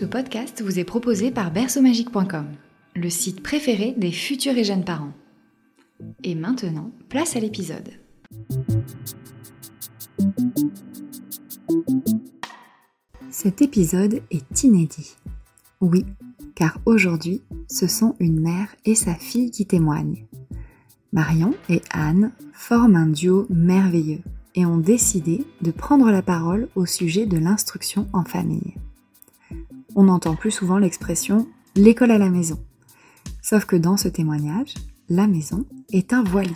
Ce podcast vous est proposé par berceaumagique.com, le site préféré des futurs et jeunes parents. Et maintenant, place à l'épisode. Cet épisode est inédit. Oui, car aujourd'hui, ce sont une mère et sa fille qui témoignent. Marion et Anne forment un duo merveilleux et ont décidé de prendre la parole au sujet de l'instruction en famille. On entend plus souvent l'expression l'école à la maison. Sauf que dans ce témoignage, la maison est un voilier.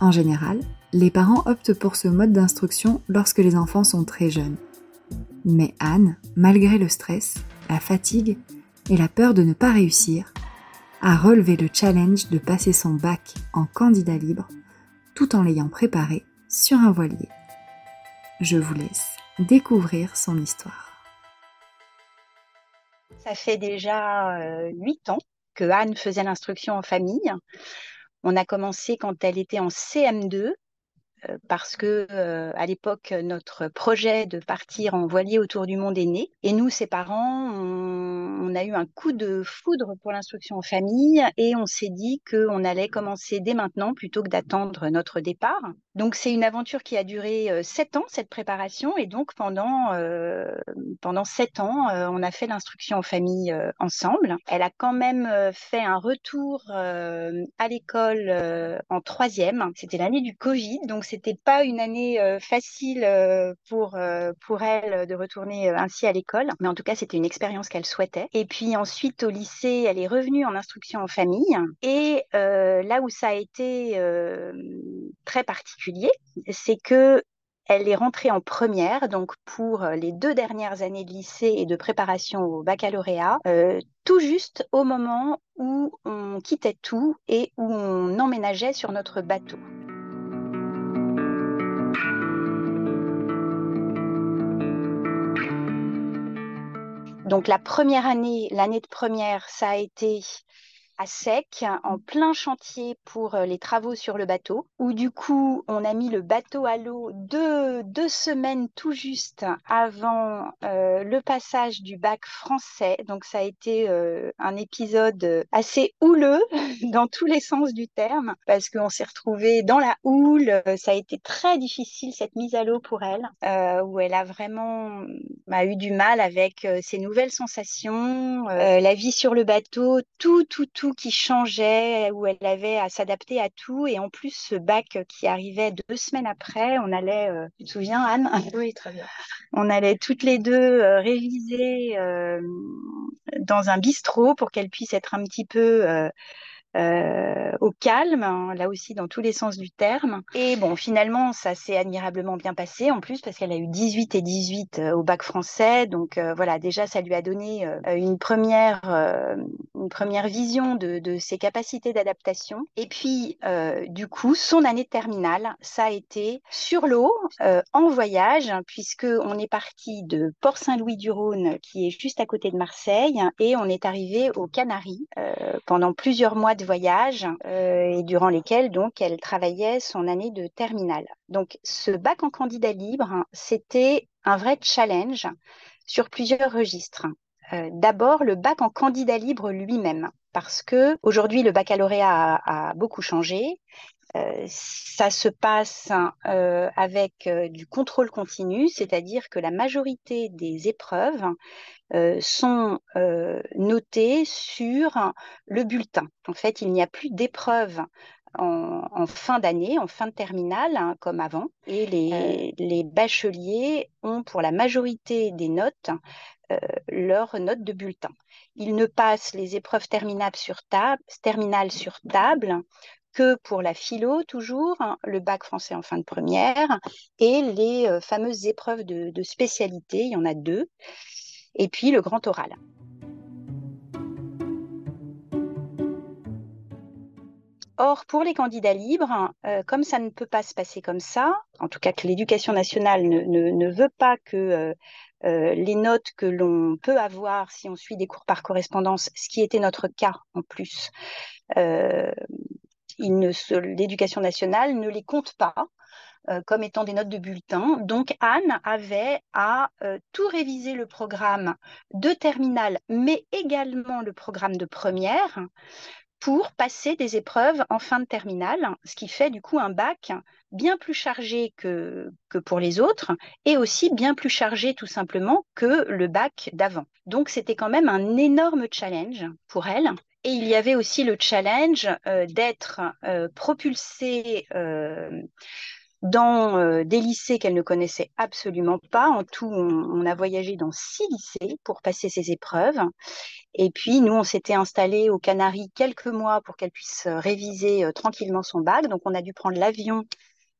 En général, les parents optent pour ce mode d'instruction lorsque les enfants sont très jeunes. Mais Anne, malgré le stress, la fatigue et la peur de ne pas réussir, a relevé le challenge de passer son bac en candidat libre tout en l'ayant préparé sur un voilier. Je vous laisse découvrir son histoire. Ça fait déjà euh, huit ans que Anne faisait l'instruction en famille. On a commencé quand elle était en CM2 euh, parce que euh, à l'époque notre projet de partir en voilier autour du monde est né. Et nous ses parents on, a eu un coup de foudre pour l'instruction en famille et on s'est dit qu'on allait commencer dès maintenant plutôt que d'attendre notre départ. Donc c'est une aventure qui a duré euh, sept ans cette préparation. Et donc pendant pendant sept ans on a fait l'instruction en famille ensemble. Elle a quand même fait un retour à l'école en troisième. C'était l'année du Covid donc c'était pas une année euh, facile euh, pour euh, pour elle de retourner ainsi à l'école, mais en tout cas c'était une expérience qu'elle souhaitait. Et puis ensuite au lycée, elle est revenue en instruction en famille. Et là où ça a été très particulier, c'est que elle est rentrée en première, donc pour les deux dernières années de lycée et de préparation au baccalauréat, tout juste au moment où on quittait tout et où on emménageait sur notre bateau. Donc la première année, l'année de première, ça a été à sec, en plein chantier pour euh, les travaux sur le bateau, où du coup, on a mis le bateau à l'eau deux, deux semaines tout juste avant euh, le passage du bac français. Donc, ça a été euh, un épisode assez houleux dans tous les sens du terme, parce qu'on s'est retrouvé dans la houle. Ça a été très difficile, cette mise à l'eau pour elle, où elle a vraiment a eu du mal avec ses nouvelles sensations, la vie sur le bateau, tout, tout, tout qui changeait, où elle avait à s'adapter à tout. Et en plus, ce bac qui arrivait deux semaines après, on allait, euh, tu te souviens Anne? Oui, très bien. On allait toutes les deux euh, réviser euh, dans un bistrot pour qu'elle puisse être un petit peu euh, au calme, hein, là aussi dans tous les sens du terme. Et bon, finalement, ça s'est admirablement bien passé en plus parce qu'elle a eu 18 et 18 euh, au bac français. Donc euh, voilà, déjà, ça lui a donné une, première, une première vision de, de ses capacités d'adaptation. Et puis, du coup, son année terminale, ça a été sur l'eau, en voyage, puisque on est parti de Port-Saint-Louis-du-Rhône, qui est juste à côté de Marseille, et on est arrivé aux Canaries pendant plusieurs mois voyage euh, et durant lesquels donc elle travaillait son année de terminale. Donc ce bac en candidat libre, c'était un vrai challenge sur plusieurs registres. Euh, d'abord le bac en candidat libre lui-même, parce que aujourd'hui le baccalauréat a, beaucoup changé. Euh, ça se passe avec du contrôle continu, c'est-à-dire que la majorité des épreuves euh, sont euh, notés sur le bulletin. En fait, il n'y a plus d'épreuves en, fin d'année, en fin de terminale, hein, comme avant. Et les, les, bacheliers ont, pour la majorité des notes, euh, leur note de bulletin. Ils ne passent les épreuves terminales sur table, terminales sur table que pour la philo toujours, le bac français en fin de première, et les fameuses épreuves de, spécialité, il y en a deux. et puis le grand oral. Or, pour les candidats libres, euh, comme ça ne peut pas se passer comme ça, en tout cas que l'éducation nationale ne, veut pas que euh, euh, les notes que l'on peut avoir si on suit des cours par correspondance, ce qui était notre cas en plus, l'éducation nationale ne les compte pas comme étant des notes de bulletin. Donc Anne avait à tout réviser le programme de terminale, mais également le programme de première pour passer des épreuves en fin de terminale, ce qui fait du coup un bac bien plus chargé que, que pour les autres et aussi bien plus chargé tout simplement que le bac d'avant. Donc c'était quand même un énorme challenge pour elle. Et il y avait aussi le challenge euh, d'être euh, propulsée euh, dans des lycées qu'elle ne connaissait absolument pas. En tout, on, a voyagé dans six lycées pour passer ces épreuves. Et puis, nous, on s'était installés aux Canaries quelques mois pour qu'elle puisse réviser tranquillement son bac. Donc, on a dû prendre l'avion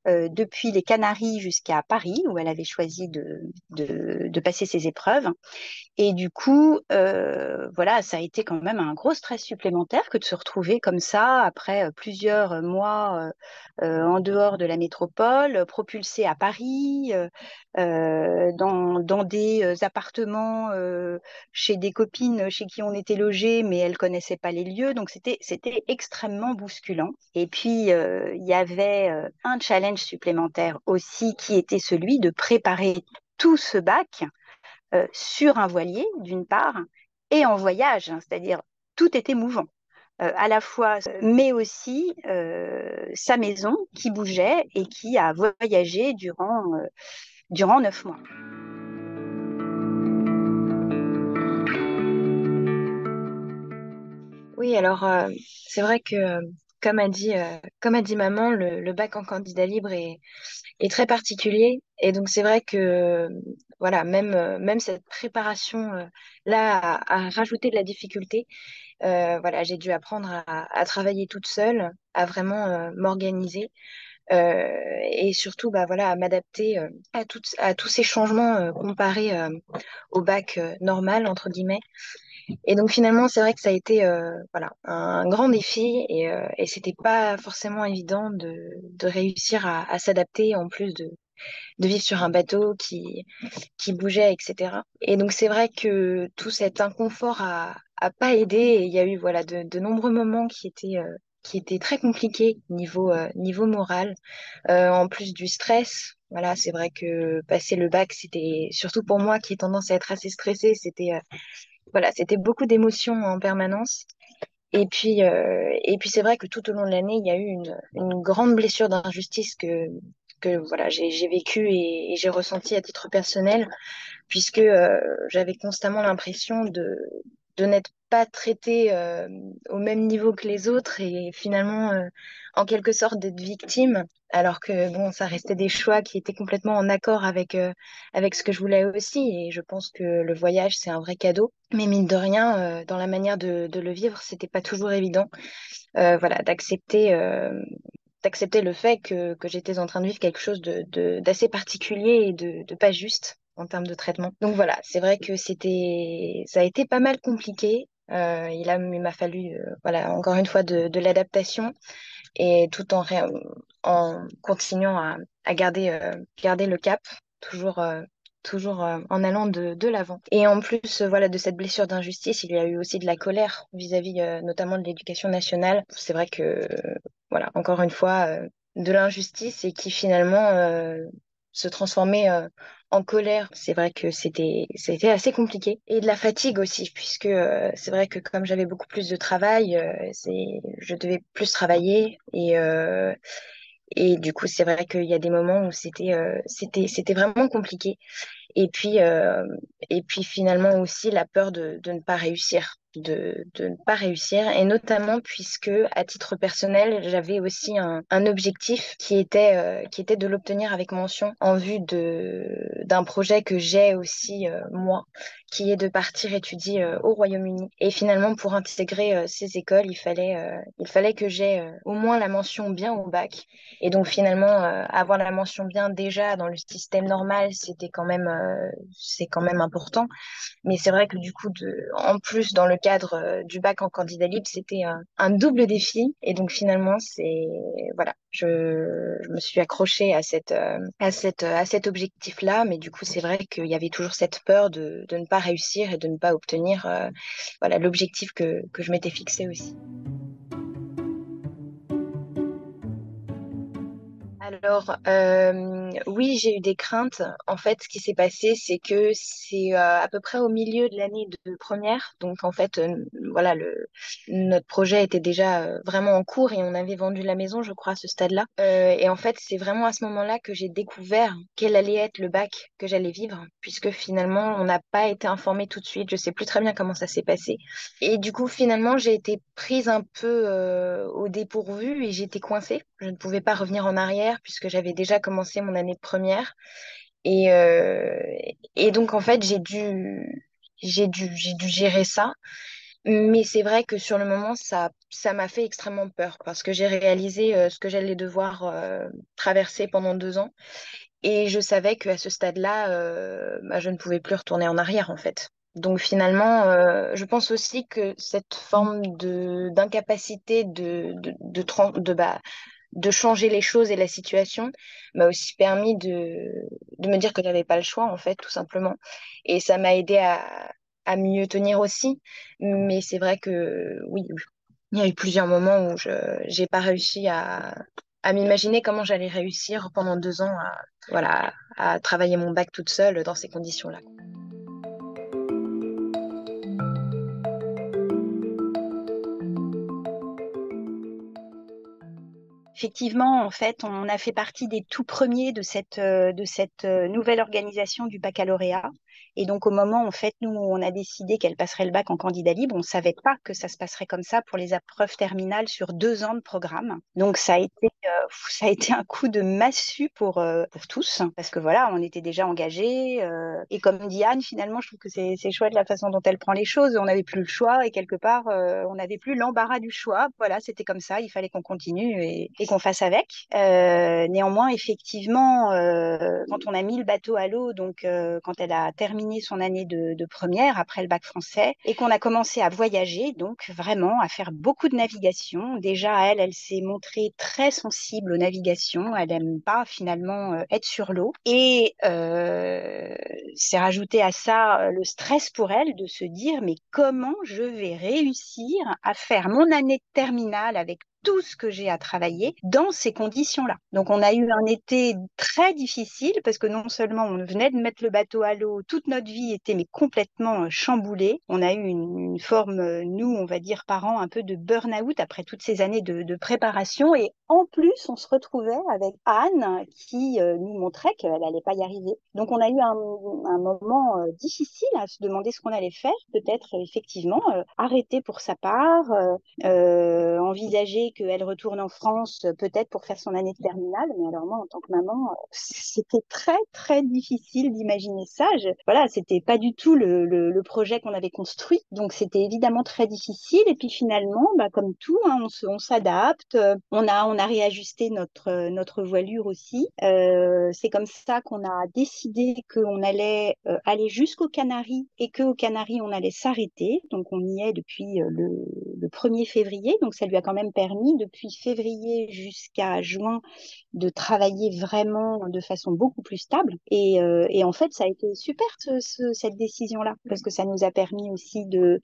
depuis les Canaries jusqu'à Paris, où elle avait choisi de, passer ses épreuves. Et du coup, euh, voilà, ça a été quand même un gros stress supplémentaire que de se retrouver comme ça après euh, plusieurs mois euh, en dehors de la métropole, propulsée à Paris, dans, dans, des appartements chez des copines chez qui on était logés, mais elles connaissaient pas les lieux. Donc c'était extrêmement bousculant. Et puis il y avait un challenge supplémentaire aussi qui était celui de préparer tout ce bac euh, sur un voilier, d'une part, et en voyage, hein, c'est-à-dire tout était mouvant. Euh, à la fois, mais aussi euh, sa maison qui bougeait et qui a voyagé durant, durant neuf mois. Oui, alors c'est vrai que comme a dit, comme a dit maman, le, bac en candidat libre est, très particulier. Et donc c'est vrai que voilà, même, euh, même cette préparation euh, a, rajouté de la difficulté. Euh, voilà, j'ai dû apprendre à, travailler toute seule, à vraiment m'organiser. et surtout bah, voilà, à m'adapter à, à tous ces changements comparés au bac normal, entre guillemets. Et donc finalement, c'est vrai que ça a été voilà, un grand défi et, et c'était pas forcément évident de, de réussir à, à s'adapter en plus de, de vivre sur un bateau qui, qui bougeait, etc. Et donc c'est vrai que tout cet inconfort a, a pas aidé et il y a eu voilà de, de nombreux moments qui étaient euh, qui étaient très compliqués niveau euh, niveau moral, euh, en plus du stress. Voilà, c'est vrai que passer le bac, c'était surtout pour moi qui ai tendance à être assez stressée, c'était voilà, c'était beaucoup d'émotions en permanence. Et puis, et puis c'est vrai que tout au long de l'année, il y a eu une, une grande blessure d'injustice que, que voilà j'ai vécu et, j'ai ressenti à titre personnel, puisque euh, j'avais constamment l'impression de, de n'être pas traitée euh, au même niveau que les autres et finalement euh, en quelque sorte d'être victime alors que bon ça restait des choix qui étaient complètement en accord avec avec ce que je voulais aussi. Et je pense que le voyage c'est un vrai cadeau. Mais mine de rien dans la manière de, de le vivre c'était pas toujours évident voilà d'accepter d'accepter le fait que, que j'étais en train de vivre quelque chose de, d'assez particulier et de, de pas juste en termes de traitement. Donc voilà, c'est vrai que c'était, ça a été pas mal compliqué. Euh, il m'a fallu, euh, voilà, encore une fois de, l'adaptation et tout en, continuant à, garder, euh, garder le cap, toujours, toujours en allant de, de l'avant. Et en plus, voilà, de cette blessure d'injustice, il y a eu aussi de la colère vis-à-vis, notamment de l'éducation nationale. C'est vrai que voilà, encore une fois, de l'injustice et qui finalement se transformait en colère. C'est vrai que c'était c'était assez compliqué et de la fatigue aussi puisque c'est vrai que comme j'avais beaucoup plus de travail, c'est je devais plus travailler et et du coup c'est vrai qu'il y a des moments où c'était c'était c'était vraiment compliqué. Et puis et puis finalement aussi la peur de de ne pas réussir de, de, ne pas réussir. Et notamment puisque à titre personnel j'avais aussi un, un, objectif qui était euh, qui était de l'obtenir avec mention en vue de d'un projet que j'ai aussi euh, moi qui est de partir étudier euh, au Royaume-Uni. Et finalement pour intégrer ces écoles il fallait il fallait que j'ai au moins la mention bien au bac. Et donc finalement avoir la mention bien déjà dans le système normal c'était quand même c'est quand même important. Mais c'est vrai que du coup, en plus, dans le cadre du bac en candidat libre, c'était un, double défi. Et donc finalement, c'est voilà, je, me suis accrochée à cette à cette à cet objectif-là. Mais du coup, c'est vrai qu'il y avait toujours cette peur de, de, ne pas réussir et de ne pas obtenir voilà l'objectif que, que je m'étais fixé aussi. Alors, euh, oui, j'ai eu des craintes. En fait, ce qui s'est passé, c'est que c'est euh, à peu près au milieu de l'année de première. Donc, en fait, euh, voilà, notre projet était déjà vraiment en cours et on avait vendu la maison, je crois, à ce stade-là. et en fait, c'est vraiment à ce moment-là que j'ai découvert quel allait être le bac que j'allais vivre, puisque finalement, on n'a pas été informé tout de suite. Je sais plus très bien comment ça s'est passé. Et du coup, finalement, j'ai été prise un peu au dépourvu et j'étais coincée. Je ne pouvais pas revenir en arrière puisque j'avais déjà commencé mon année de première. Et, euh, et donc, en fait, j'ai dû, j'ai dû, j'ai dû gérer ça. Mais c'est vrai que sur le moment, ça, ça m'a fait extrêmement peur parce que j'ai réalisé euh, ce que j'allais devoir euh, traverser pendant deux ans. Et je savais qu'à ce stade-là, bah, je ne pouvais plus retourner en arrière, en fait. Donc finalement, je pense aussi que cette forme d'incapacité de de, de, de, bah, de changer les choses et la situation m'a aussi permis de, de me dire que j'avais pas le choix en fait tout simplement. Et ça m'a aidé à, à mieux tenir aussi. Mais c'est vrai que oui il y a eu plusieurs moments où je j'ai pas réussi à, à m'imaginer comment j'allais réussir pendant deux ans à voilà à travailler mon bac toute seule dans ces conditions effectivement, en fait, on a fait partie des tout premiers de cette, euh, euh, nouvelle organisation du baccalauréat. Et donc, au moment, en fait, nous, on a décidé qu'elle passerait le bac en candidat libre, on ne savait pas que ça se passerait comme ça pour les épreuves terminales sur deux ans de programme. Donc, ça a été, euh, ça a été un coup de massue pour, euh, pour tous, parce que voilà, on était déjà engagés. Euh, et comme dit Anne, finalement, je trouve que c'est chouette la façon dont elle prend les choses. On n'avait plus le choix et quelque part, on n'avait plus l'embarras du choix. Voilà, c'était comme ça, il fallait qu'on continue et, et qu'on fasse avec. néanmoins, effectivement, quand on a mis le bateau à l'eau, donc quand elle a terminé son année de, première après le bac français et qu'on a commencé à voyager, donc vraiment à faire beaucoup de navigation. Déjà, elle, elle s'est montrée très sensible aux navigations. Elle aime pas finalement euh, être sur l'eau. Et euh, c'est rajouté à ça euh, le stress pour elle de se dire mais comment je vais réussir à faire mon année de terminale avec tout ce que j'ai à travailler dans ces conditions-là. Donc on a eu un été très difficile parce que non seulement on venait de mettre le bateau à l'eau, toute notre vie était mais complètement euh, chamboulée. On a eu une, forme, euh, nous, on va dire par an, un peu de burn-out après toutes ces années de, préparation. Et en plus, on se retrouvait avec Anne qui euh, nous montrait qu'elle n'allait pas y arriver. Donc on a eu un, moment difficile à se demander ce qu'on allait faire. Peut-être effectivement arrêter pour sa part, envisager qu'elle retourne en France euh, peut-être pour faire son année de terminale. Mais alors moi, en tant que maman, euh, c'était très très difficile d'imaginer ça. voilà, c'était pas du tout le, projet qu'on avait construit, donc c'était évidemment très difficile. Et puis finalement, bah, comme tout, hein, on s'adapte. On a a réajusté notre notre voilure aussi. Euh, c'est comme ça qu'on a décidé qu'on allait aller jusqu'aux Canaries et qu'aux Canaries on allait s'arrêter. Donc on y est depuis le, le 1er février, donc ça lui a quand même permis depuis février jusqu'à juin de travailler vraiment de façon beaucoup plus stable. Et, euh, en fait, ça a été super cette décision-là, parce que ça nous a permis aussi de,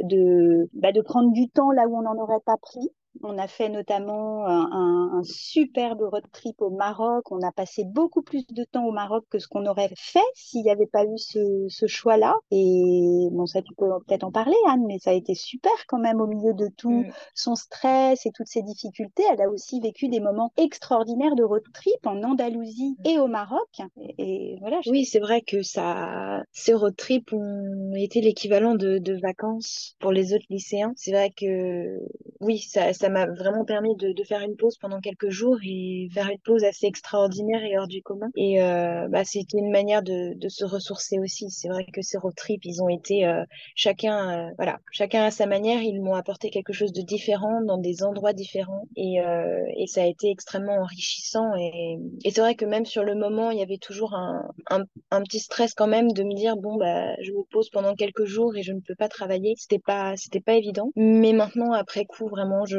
de, bah, de prendre du temps là où on n'en aurait pas pris on a fait notamment un, superbe road trip au Maroc. On a passé beaucoup plus de temps au Maroc que ce qu'on aurait fait s'il n'y avait pas eu ce, choix-là. Et bon, ça, tu peux peut-être en parler, Anne, mais ça a été super quand même au milieu de tout mm. son stress et toutes ses difficultés. Elle a aussi vécu des moments extraordinaires de road trip en Andalousie et au Maroc. Et, voilà. Oui, c'est vrai que ça, ces road trips ont été l'équivalent de, de vacances pour les autres lycéens. C'est vrai que oui, ça ça m'a vraiment permis de, de, faire une pause pendant quelques jours et faire une pause assez extraordinaire et hors du commun. Et euh, bah, c'était une manière de, de, se ressourcer aussi. C'est vrai que ces road trips, ils ont été chacun, voilà, chacun à sa manière, ils m'ont apporté quelque chose de différent dans des endroits différents et, et ça a été extrêmement enrichissant et, et c'est vrai que même sur le moment, il y avait toujours un, un, un, petit stress quand même de me dire bon bah je me pose pendant quelques jours et je ne peux pas travailler. C'était pas c'était pas évident. Mais maintenant après coup vraiment je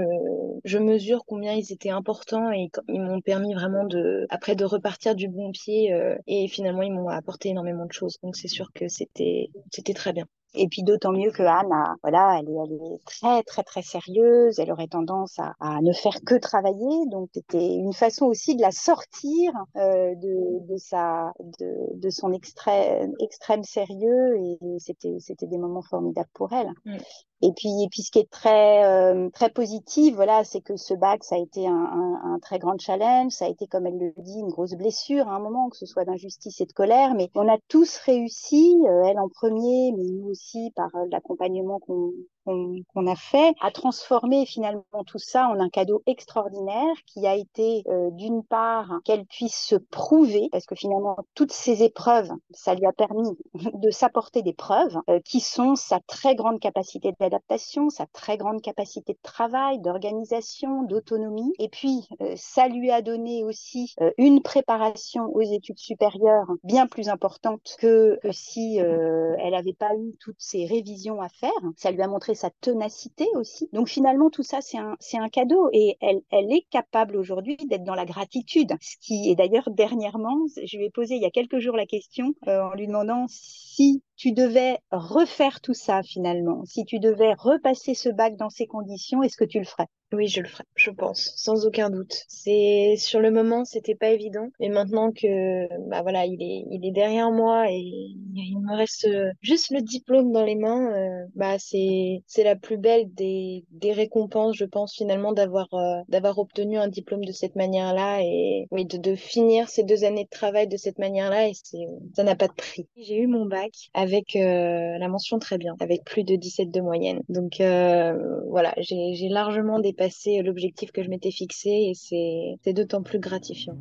je mesure combien ils étaient importants et ils m'ont permis vraiment de après de repartir du bon pied euh, et finalement ils m'ont apporté énormément de choses. Donc c'est sûr que c'était c'était très bien. Et puis d'autant mieux que Anne, a, voilà, elle est, elle est, très très très sérieuse. Elle aurait tendance à, à ne faire que travailler. Donc c'était une façon aussi de la sortir euh, de, de sa de, de son extrême extrême sérieux. Et c'était c'était des moments formidables pour elle. Mm. Et puis, et puis, ce qui est très, euh, très positif, voilà, c'est que ce bac, ça a été un, un, un, très grand challenge. Ça a été, comme elle le dit, une grosse blessure à un moment, que ce soit d'injustice et de colère. Mais on a tous réussi, euh, elle en premier, mais nous aussi par euh, l'accompagnement qu'on qu'on a fait a transformé finalement tout ça en un cadeau extraordinaire qui a été euh, d'une part qu'elle puisse se prouver parce que finalement toutes ces épreuves ça lui a permis de s'apporter des preuves euh, qui sont sa très grande capacité d'adaptation sa très grande capacité de travail d'organisation d'autonomie. Et puis euh, ça lui a donné aussi une préparation aux études supérieures bien plus importante que si elle n'avait pas eu toutes ces révisions à faire. Ça lui a montré sa ténacité aussi. Donc finalement, tout ça, c'est un, un cadeau et elle, elle est capable aujourd'hui d'être dans la gratitude. Ce qui est d'ailleurs dernièrement, je lui ai posé il y a quelques jours la question euh, en lui demandant si tu devais refaire tout ça finalement, si tu devais repasser ce bac dans ces conditions, est-ce que tu le ferais? Oui, je le ferais, je pense, sans aucun doute. C'est sur le moment, c'était pas évident, mais maintenant que bah voilà, il est il est derrière moi et il me reste juste le diplôme dans les mains, euh, bah c'est c'est la plus belle des récompenses, je pense finalement d'avoir euh, d'avoir obtenu un diplôme de cette manière-là et oui de, de finir ces deux années de travail de cette manière-là et c'est ça n'a pas de prix. J'ai eu mon bac avec avec euh, la mention très bien, avec plus de 17 de moyenne. Donc euh, voilà, j'ai largement dépassé l'objectif que je m'étais fixé et c'est d'autant plus gratifiant.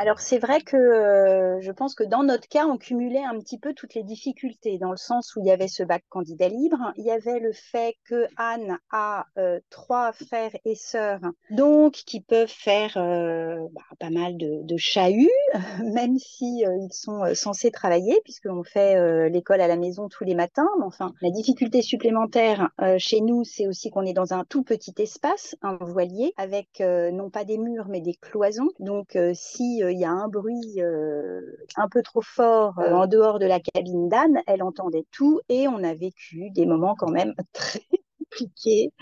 Alors c'est vrai que euh, je pense que dans notre cas, on cumulait un petit peu toutes les difficultés, dans le sens où il y avait ce bac candidat libre, il y avait le fait que Anne a euh, trois frères et sœurs, donc qui peuvent faire euh, bah, pas mal de, de chahuts, même si ils sont censés travailler, puisqu'on fait l'école à la maison tous les matins. Mais enfin, la difficulté supplémentaire chez nous, c'est aussi qu'on est dans un tout petit espace, un voilier, avec non pas des murs, mais des cloisons. Donc si il y a un bruit euh, un peu trop fort euh, en dehors de la cabine d'Anne, elle entendait tout et on a vécu des moments quand même très compliqués.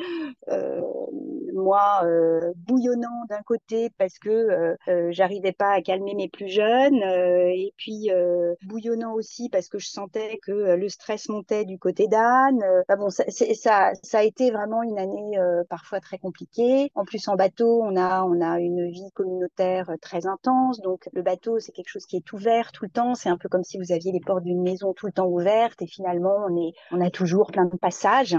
Euh, moi euh, bouillonnant d'un côté parce que euh, euh, j'arrivais pas à calmer mes plus jeunes et puis bouillonnant aussi parce que je sentais que le stress montait du côté d'Anne. Bah bon, ça, ça, ça a été vraiment une année parfois très compliquée. En plus en bateau, on a on a une vie communautaire très intense, donc le bateau c'est quelque chose qui est ouvert tout le temps. C'est un peu comme si vous aviez les portes d'une maison tout le temps ouvertes et finalement on est on a toujours plein de passages.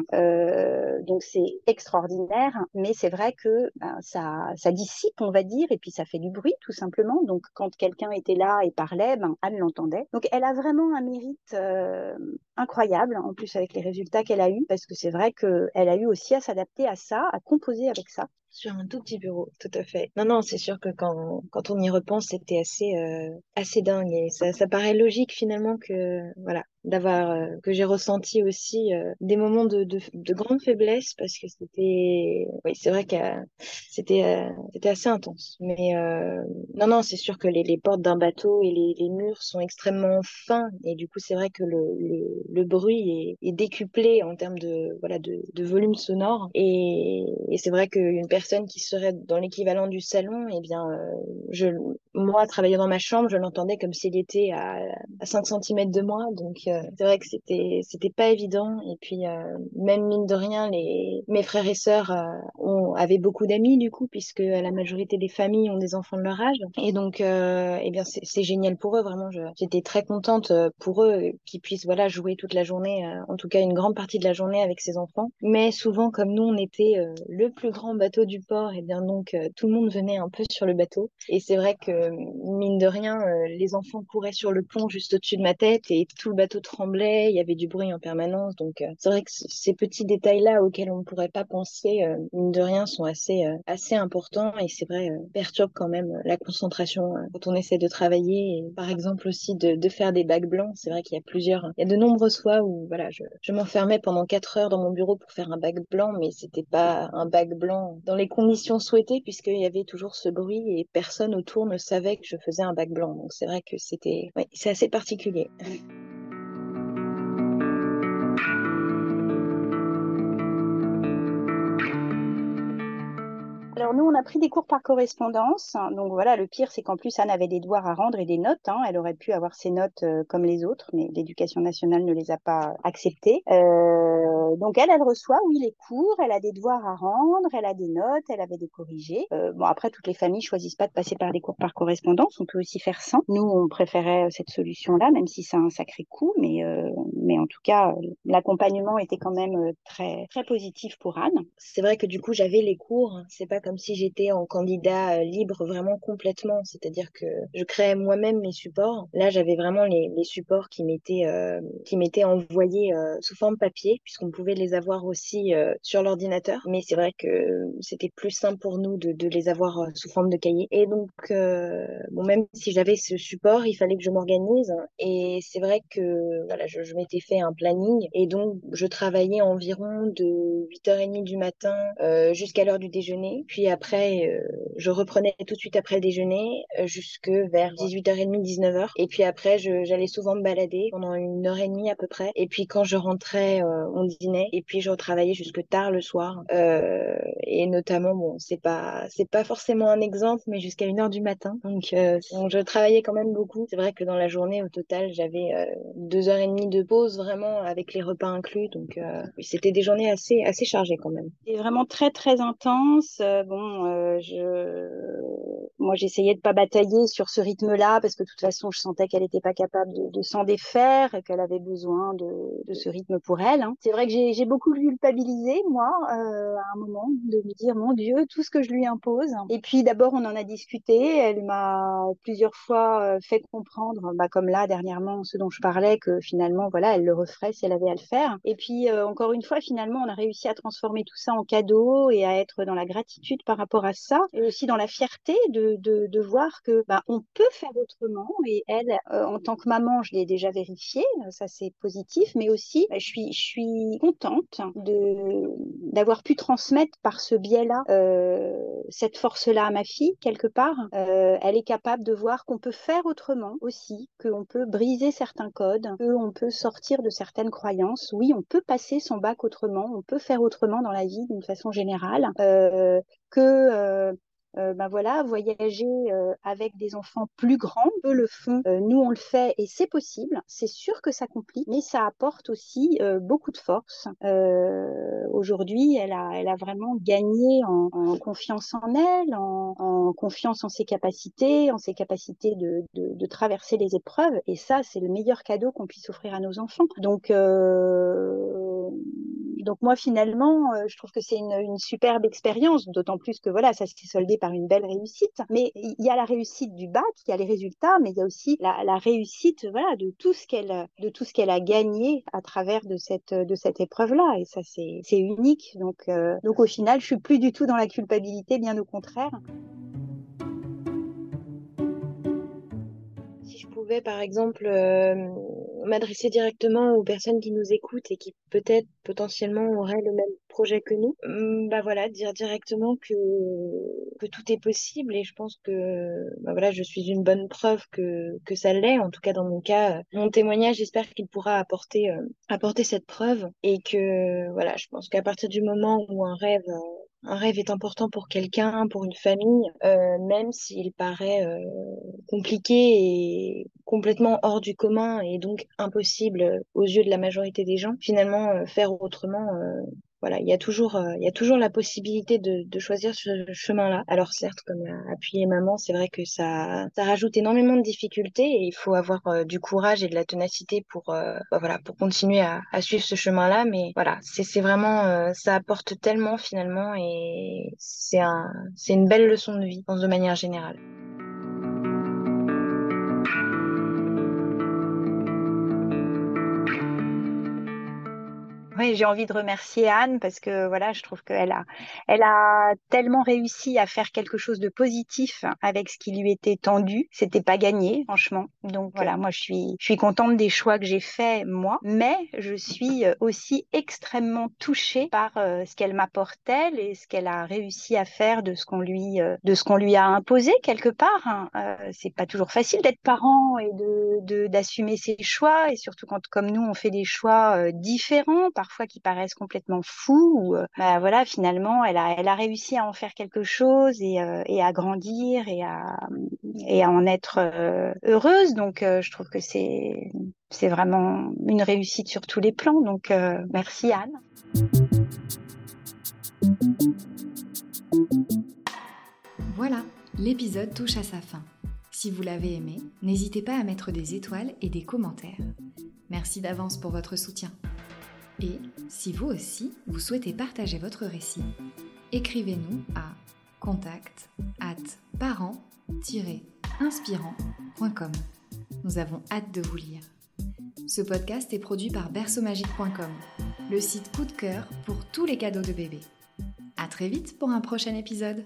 donc c'est extraordinaire, mais c'est vrai que ben, ça, ça dissipe, on va dire, et puis ça fait du bruit tout simplement. Donc quand quelqu'un était là et parlait, ben, Anne l'entendait. Donc elle a vraiment un mérite euh, incroyable, en plus avec les résultats qu'elle a eus, parce que c'est vrai qu'elle a eu aussi à s'adapter à ça, à composer avec ça. Sur un tout petit bureau, tout à fait. Non, non, c'est sûr que quand, quand on y repense, c'était assez, euh, assez dingue. Et ça, ça paraît logique finalement que, voilà, d'avoir euh, que j'ai ressenti aussi euh, des moments de, de, de, grande faiblesse parce que c'était oui c'est vrai que c'était c'était assez intense mais non non c'est sûr que les, les portes d'un bateau et les, les, murs sont extrêmement fins et du coup c'est vrai que le, le, le bruit est, est, décuplé en termes de voilà de, de volume sonore et, et c'est vrai qu'une personne qui serait dans l'équivalent du salon eh bien je moi travaillant dans ma chambre je l'entendais comme s'il était à, à 5 cm de moi. Donc c'est vrai que c'était c'était pas évident. Et puis euh, même mine de rien les mes frères et sœurs euh, ont avaient beaucoup d'amis du coup puisque la majorité des familles ont des enfants de leur âge. Et donc euh, eh bien c'est génial pour eux vraiment. J'étais très contente euh, pour eux qu'ils puissent voilà jouer toute la journée en tout cas une grande partie de la journée avec ces enfants. Mais souvent comme nous on était le plus grand bateau du port et eh bien donc tout le monde venait un peu sur le bateau. Et c'est vrai que que, mine de rien, euh, les enfants couraient sur le pont juste au-dessus de ma tête et tout le bateau tremblait, il y avait du bruit en permanence. Donc, euh, c'est vrai que ces petits détails-là auxquels on ne pourrait pas penser, mine de rien, sont assez, assez importants et c'est vrai, perturbent quand même la concentration quand on essaie de travailler. Par exemple, aussi de, de faire des bacs blancs. C'est vrai qu'il y a plusieurs, il y a de nombreuses fois où, voilà, je, je m'enfermais pendant quatre heures dans mon bureau pour faire un bac blanc, mais c'était pas un bac blanc dans les conditions souhaitées puisqu'il y avait toujours ce bruit et personne autour ne savait que je faisais un bac blanc. Donc c'est vrai que c'était, c'est assez particulier. Alors nous, on a pris des cours par correspondance. Donc voilà, le pire, c'est qu'en plus, Anne avait des devoirs à rendre et des notes. Hein. Elle aurait pu avoir ses notes euh, comme les autres, mais l'éducation nationale ne les a pas acceptées. Euh, donc elle, elle reçoit, oui, les cours. Elle a des devoirs à rendre, elle a des notes, elle avait des corrigés. Euh, bon, après, toutes les familles choisissent pas de passer par des cours par correspondance. On peut aussi faire sans. Nous, on préférait cette solution-là, même si c'est un sacré coût. Mais, mais en tout cas, l'accompagnement était quand même très, très positif pour Anne. C'est vrai que du coup, j'avais les cours. C'est pas comme si j'étais en candidat euh, libre vraiment complètement, c'est-à-dire que je créais moi-même mes supports. Là, j'avais vraiment les, supports qui m'étaient euh, qui m'étaient envoyés euh, sous forme papier, puisqu'on pouvait les avoir aussi sur l'ordinateur. Mais c'est vrai que c'était plus simple pour nous de, les avoir sous forme de cahier. Et donc, même si j'avais ce support, il fallait que je m'organise. Et c'est vrai que voilà, je, je m'étais fait un planning, et donc je travaillais environ de 8h30 du matin jusqu'à l'heure du déjeuner. Puis après, euh, je reprenais tout de suite après le déjeuner euh, jusque vers 18h30, 19h. Et puis après, j'allais souvent me balader pendant une heure et demie à peu près. Et puis quand je rentrais, euh, on dînait. Et puis je retravaillais jusque tard le soir. et notamment, bon, c'est pas, c'est pas forcément un exemple, mais jusqu'à une heure du matin. Donc, je travaillais quand même beaucoup. C'est vrai que dans la journée, au total, j'avais deux heures et demie de pause vraiment avec les repas inclus. Donc, c'était des journées assez, assez chargées quand même. Et vraiment très, très intense. bon, euh, je... moi, j'essayais de pas batailler sur ce rythme-là parce que de toute façon, je sentais qu'elle n'était pas capable de, s'en défaire et qu'elle avait besoin de, ce rythme pour elle. Hein. C'est vrai que j'ai beaucoup culpabilisé, moi, euh, à un moment, de me dire, mon Dieu, tout ce que je lui impose. Et puis, d'abord, on en a discuté. Elle m'a plusieurs fois euh, fait comprendre, bah, comme là, dernièrement, ce dont je parlais, que finalement, voilà, elle le referait si elle avait à le faire. Et puis, euh, encore une fois, finalement, on a réussi à transformer tout ça en cadeau et à être dans la gratitude par rapport à ça et aussi dans la fierté de, de, voir que bah, on peut faire autrement et elle euh, en tant que maman je l'ai déjà vérifié ça c'est positif mais aussi bah, je suis je suis contente de d'avoir pu transmettre par ce biais là euh, cette force là à ma fille quelque part. Euh, elle est capable de voir qu'on peut faire autrement aussi qu'on peut briser certains codes qu'on peut sortir de certaines croyances. Oui on peut passer son bac autrement on peut faire autrement dans la vie d'une façon générale. Euh, que euh, euh, ben voilà, voyager euh, avec des enfants plus grands, eux le font, euh, nous on le fait et c'est possible. C'est sûr que ça complique, mais ça apporte aussi euh, beaucoup de force. Aujourd'hui, elle a, elle a vraiment gagné en, en confiance en elle, en, en, confiance en ses capacités, en ses capacités de, de, de traverser les épreuves. Et ça, c'est le meilleur cadeau qu'on puisse offrir à nos enfants. Donc donc moi finalement, euh, je trouve que c'est une, une, superbe expérience, d'autant plus que voilà, ça s'est soldé par une belle réussite. Mais il y a la réussite du bac, il y a les résultats, mais il y a aussi la, réussite voilà de tout ce qu'elle de tout ce qu'elle a gagné à travers de cette de cette épreuve là. Et ça c'est unique. Donc euh, donc au final, je suis plus du tout dans la culpabilité, bien au contraire. pouvais, par exemple, euh, m'adresser directement aux personnes qui nous écoutent et qui peut-être potentiellement auraient le même projet que nous, hum, bah voilà, dire directement que, que tout est possible et je pense que bah voilà, je suis une bonne preuve que, que ça l'est. En tout cas, dans mon cas, mon témoignage, j'espère qu'il pourra apporter, euh, apporter cette preuve et que voilà, je pense qu'à partir du moment où un rêve euh, un rêve est important pour quelqu'un, pour une famille, euh, même s'il paraît euh, compliqué et complètement hors du commun et donc impossible aux yeux de la majorité des gens. Finalement, euh, faire autrement, euh, voilà, il y a toujours, euh, il y a toujours la possibilité de, de choisir ce chemin-là. Alors certes, comme a appuyé maman, c'est vrai que ça, ça rajoute énormément de difficultés et il faut avoir euh, du courage et de la ténacité pour, euh, bah, voilà, pour continuer à, à suivre ce chemin-là. Mais voilà, c'est, vraiment, ça apporte tellement finalement et c'est un, c'est une belle leçon de vie, de manière générale. Oui, j'ai envie de remercier Anne parce que voilà, je trouve qu'elle a, elle a tellement réussi à faire quelque chose de positif avec ce qui lui était tendu. C'était pas gagné, franchement. Donc voilà, moi je suis, je suis contente des choix que j'ai faits moi, mais je suis aussi extrêmement touchée par euh, ce qu'elle m'apporte elle et ce qu'elle a réussi à faire de ce qu'on lui, euh, de ce qu'on lui a imposé quelque part. Hein. Euh, c'est pas toujours facile d'être parent et de d'assumer ses choix et surtout quand comme nous on fait des choix différents par parfois qui paraissent complètement fous. Ou, euh, bah, voilà, finalement, elle a, elle a réussi à en faire quelque chose et, euh, à grandir et à, et à en être euh, heureuse. Donc, je trouve que c'est, c'est vraiment une réussite sur tous les plans. Donc, merci Anne. Voilà, l'épisode touche à sa fin. Si vous l'avez aimé, n'hésitez pas à mettre des étoiles et des commentaires. Merci d'avance pour votre soutien. Et si vous aussi, vous souhaitez partager votre récit, écrivez-nous à contact at parent-inspirant.com. Nous avons hâte de vous lire. Ce podcast est produit par berceaumagique.com, le site coup de cœur pour tous les cadeaux de bébé. À très vite pour un prochain épisode.